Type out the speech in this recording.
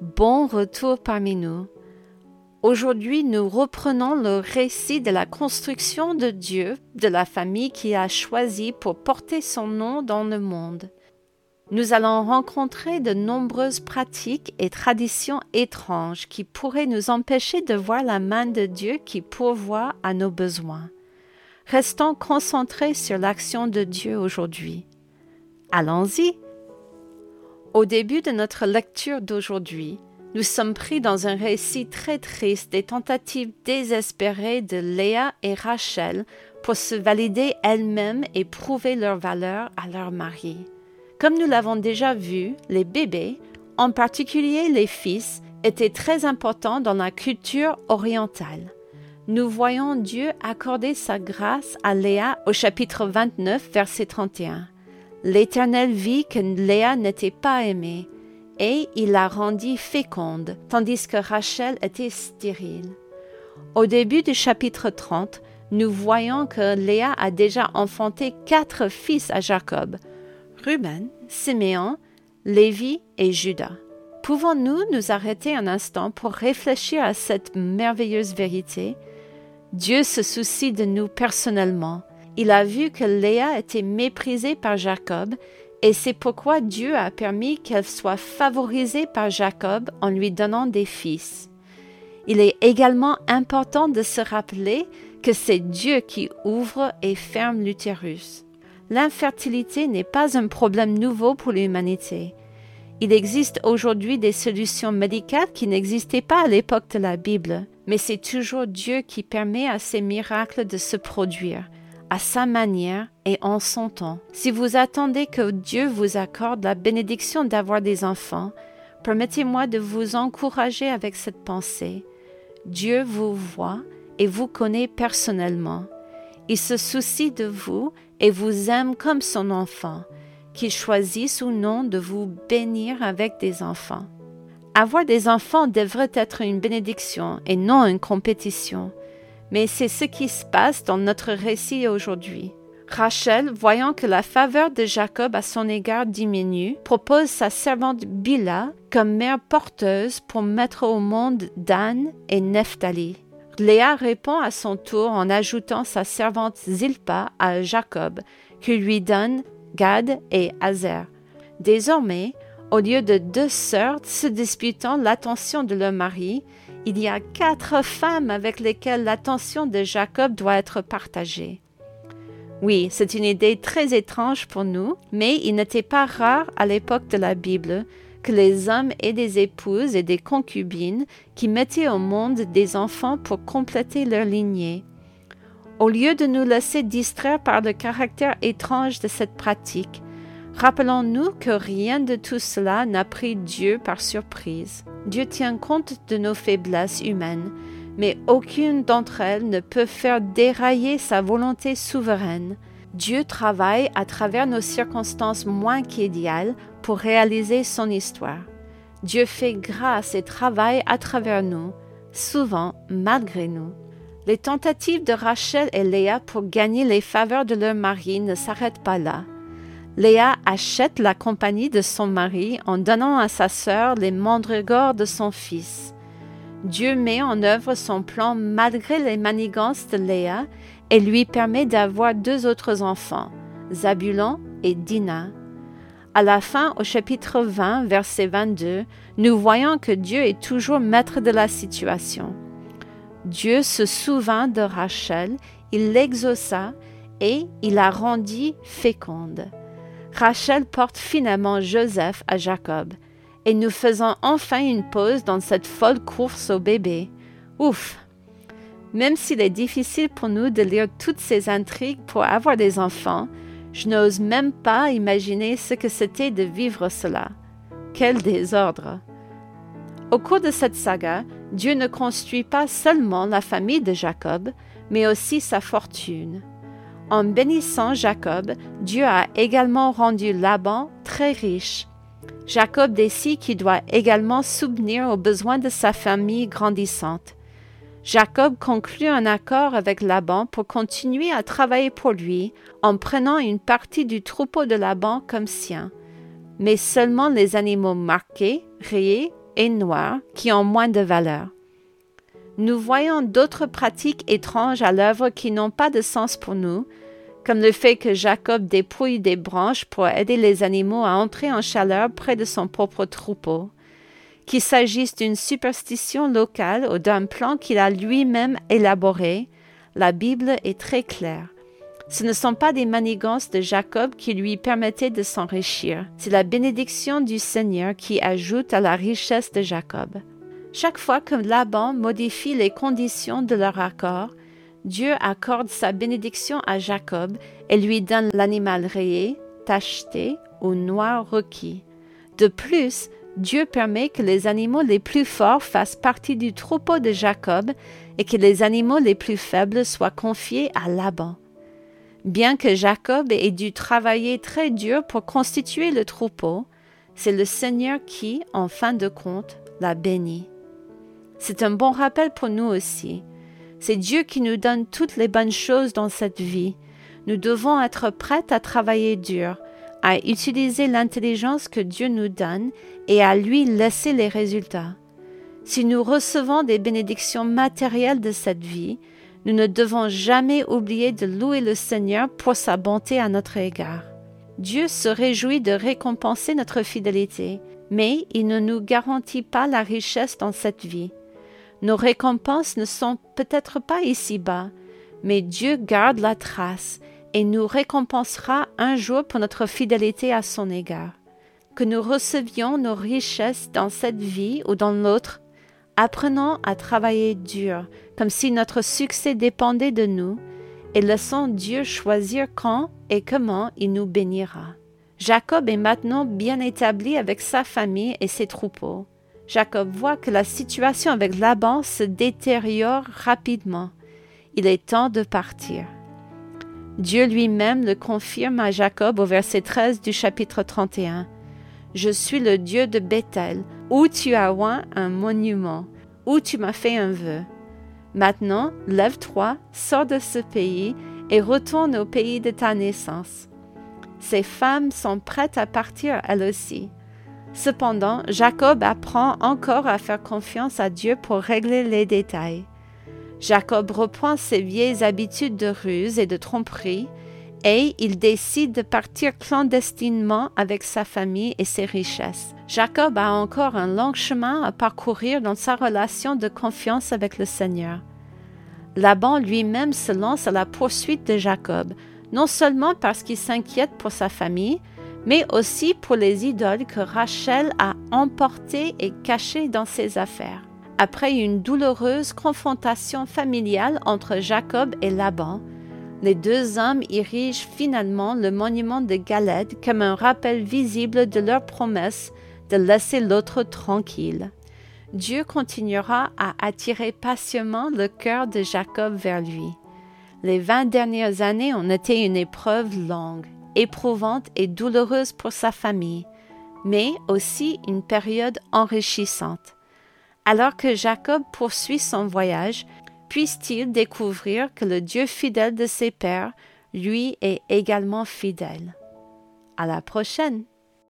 Bon retour parmi nous. Aujourd'hui, nous reprenons le récit de la construction de Dieu, de la famille qui a choisi pour porter son nom dans le monde. Nous allons rencontrer de nombreuses pratiques et traditions étranges qui pourraient nous empêcher de voir la main de Dieu qui pourvoit à nos besoins. Restons concentrés sur l'action de Dieu aujourd'hui. Allons-y. Au début de notre lecture d'aujourd'hui, nous sommes pris dans un récit très triste des tentatives désespérées de Léa et Rachel pour se valider elles-mêmes et prouver leur valeur à leur mari. Comme nous l'avons déjà vu, les bébés, en particulier les fils, étaient très importants dans la culture orientale. Nous voyons Dieu accorder sa grâce à Léa au chapitre 29, verset 31. L'Éternel vit que Léa n'était pas aimée, et il la rendit féconde, tandis que Rachel était stérile. Au début du chapitre 30, nous voyons que Léa a déjà enfanté quatre fils à Jacob, Ruben, Siméon, Lévi et Judas. Pouvons-nous nous arrêter un instant pour réfléchir à cette merveilleuse vérité? Dieu se soucie de nous personnellement il a vu que Léa était méprisée par Jacob, et c'est pourquoi Dieu a permis qu'elle soit favorisée par Jacob en lui donnant des fils. Il est également important de se rappeler que c'est Dieu qui ouvre et ferme l'utérus. L'infertilité n'est pas un problème nouveau pour l'humanité. Il existe aujourd'hui des solutions médicales qui n'existaient pas à l'époque de la Bible, mais c'est toujours Dieu qui permet à ces miracles de se produire à sa manière et en son temps. Si vous attendez que Dieu vous accorde la bénédiction d'avoir des enfants, permettez-moi de vous encourager avec cette pensée. Dieu vous voit et vous connaît personnellement. Il se soucie de vous et vous aime comme son enfant, qu'il choisisse ou non de vous bénir avec des enfants. Avoir des enfants devrait être une bénédiction et non une compétition mais c'est ce qui se passe dans notre récit aujourd'hui. Rachel, voyant que la faveur de Jacob à son égard diminue, propose sa servante Bila comme mère porteuse pour mettre au monde Dan et Nephtali. Léa répond à son tour en ajoutant sa servante Zilpa à Jacob, qui lui donne Gad et Azer. Désormais, au lieu de deux sœurs se disputant l'attention de leur mari, il y a quatre femmes avec lesquelles l'attention de Jacob doit être partagée. Oui, c'est une idée très étrange pour nous, mais il n'était pas rare à l'époque de la Bible que les hommes aient des épouses et des concubines qui mettaient au monde des enfants pour compléter leur lignée. Au lieu de nous laisser distraire par le caractère étrange de cette pratique, Rappelons-nous que rien de tout cela n'a pris Dieu par surprise. Dieu tient compte de nos faiblesses humaines, mais aucune d'entre elles ne peut faire dérailler sa volonté souveraine. Dieu travaille à travers nos circonstances moins qu'idéales pour réaliser son histoire. Dieu fait grâce et travaille à travers nous, souvent malgré nous. Les tentatives de Rachel et Léa pour gagner les faveurs de leur mari ne s'arrêtent pas là. Léa achète la compagnie de son mari en donnant à sa sœur les mandragores de son fils. Dieu met en œuvre son plan malgré les manigances de Léa et lui permet d'avoir deux autres enfants, Zabulon et Dina. À la fin, au chapitre 20, verset 22, nous voyons que Dieu est toujours maître de la situation. Dieu se souvint de Rachel, il l'exauça et il la rendit féconde. Rachel porte finalement Joseph à Jacob, et nous faisons enfin une pause dans cette folle course au bébé. Ouf! Même s'il est difficile pour nous de lire toutes ces intrigues pour avoir des enfants, je n'ose même pas imaginer ce que c'était de vivre cela. Quel désordre! Au cours de cette saga, Dieu ne construit pas seulement la famille de Jacob, mais aussi sa fortune. En bénissant Jacob, Dieu a également rendu Laban très riche. Jacob décide qu'il doit également subvenir aux besoins de sa famille grandissante. Jacob conclut un accord avec Laban pour continuer à travailler pour lui en prenant une partie du troupeau de Laban comme sien, mais seulement les animaux marqués, rayés et noir qui ont moins de valeur. Nous voyons d'autres pratiques étranges à l'œuvre qui n'ont pas de sens pour nous, comme le fait que Jacob dépouille des branches pour aider les animaux à entrer en chaleur près de son propre troupeau. Qu'il s'agisse d'une superstition locale ou d'un plan qu'il a lui-même élaboré, la Bible est très claire. Ce ne sont pas des manigances de Jacob qui lui permettaient de s'enrichir, c'est la bénédiction du Seigneur qui ajoute à la richesse de Jacob. Chaque fois que Laban modifie les conditions de leur accord, Dieu accorde sa bénédiction à Jacob et lui donne l'animal rayé, tacheté ou noir requis. De plus, Dieu permet que les animaux les plus forts fassent partie du troupeau de Jacob et que les animaux les plus faibles soient confiés à Laban. Bien que Jacob ait dû travailler très dur pour constituer le troupeau, c'est le Seigneur qui, en fin de compte, l'a béni. C'est un bon rappel pour nous aussi. C'est Dieu qui nous donne toutes les bonnes choses dans cette vie. Nous devons être prêts à travailler dur, à utiliser l'intelligence que Dieu nous donne et à lui laisser les résultats. Si nous recevons des bénédictions matérielles de cette vie, nous ne devons jamais oublier de louer le Seigneur pour sa bonté à notre égard. Dieu se réjouit de récompenser notre fidélité, mais il ne nous garantit pas la richesse dans cette vie. Nos récompenses ne sont peut-être pas ici-bas, mais Dieu garde la trace et nous récompensera un jour pour notre fidélité à son égard. Que nous recevions nos richesses dans cette vie ou dans l'autre, apprenons à travailler dur, comme si notre succès dépendait de nous, et laissons Dieu choisir quand et comment il nous bénira. Jacob est maintenant bien établi avec sa famille et ses troupeaux. Jacob voit que la situation avec Laban se détériore rapidement. Il est temps de partir. Dieu lui-même le confirme à Jacob au verset 13 du chapitre 31. Je suis le Dieu de Bethel, où tu as oint un monument, où tu m'as fait un vœu. Maintenant, lève-toi, sors de ce pays et retourne au pays de ta naissance. Ces femmes sont prêtes à partir elles aussi. Cependant, Jacob apprend encore à faire confiance à Dieu pour régler les détails. Jacob reprend ses vieilles habitudes de ruse et de tromperie, et il décide de partir clandestinement avec sa famille et ses richesses. Jacob a encore un long chemin à parcourir dans sa relation de confiance avec le Seigneur. Laban lui-même se lance à la poursuite de Jacob, non seulement parce qu'il s'inquiète pour sa famille, mais aussi pour les idoles que Rachel a emportées et cachées dans ses affaires. Après une douloureuse confrontation familiale entre Jacob et Laban, les deux hommes érigent finalement le monument de Galed comme un rappel visible de leur promesse de laisser l'autre tranquille. Dieu continuera à attirer patiemment le cœur de Jacob vers lui. Les vingt dernières années ont été une épreuve longue éprouvante et douloureuse pour sa famille, mais aussi une période enrichissante. Alors que Jacob poursuit son voyage, puisse-t-il découvrir que le Dieu fidèle de ses pères, lui, est également fidèle. À la prochaine!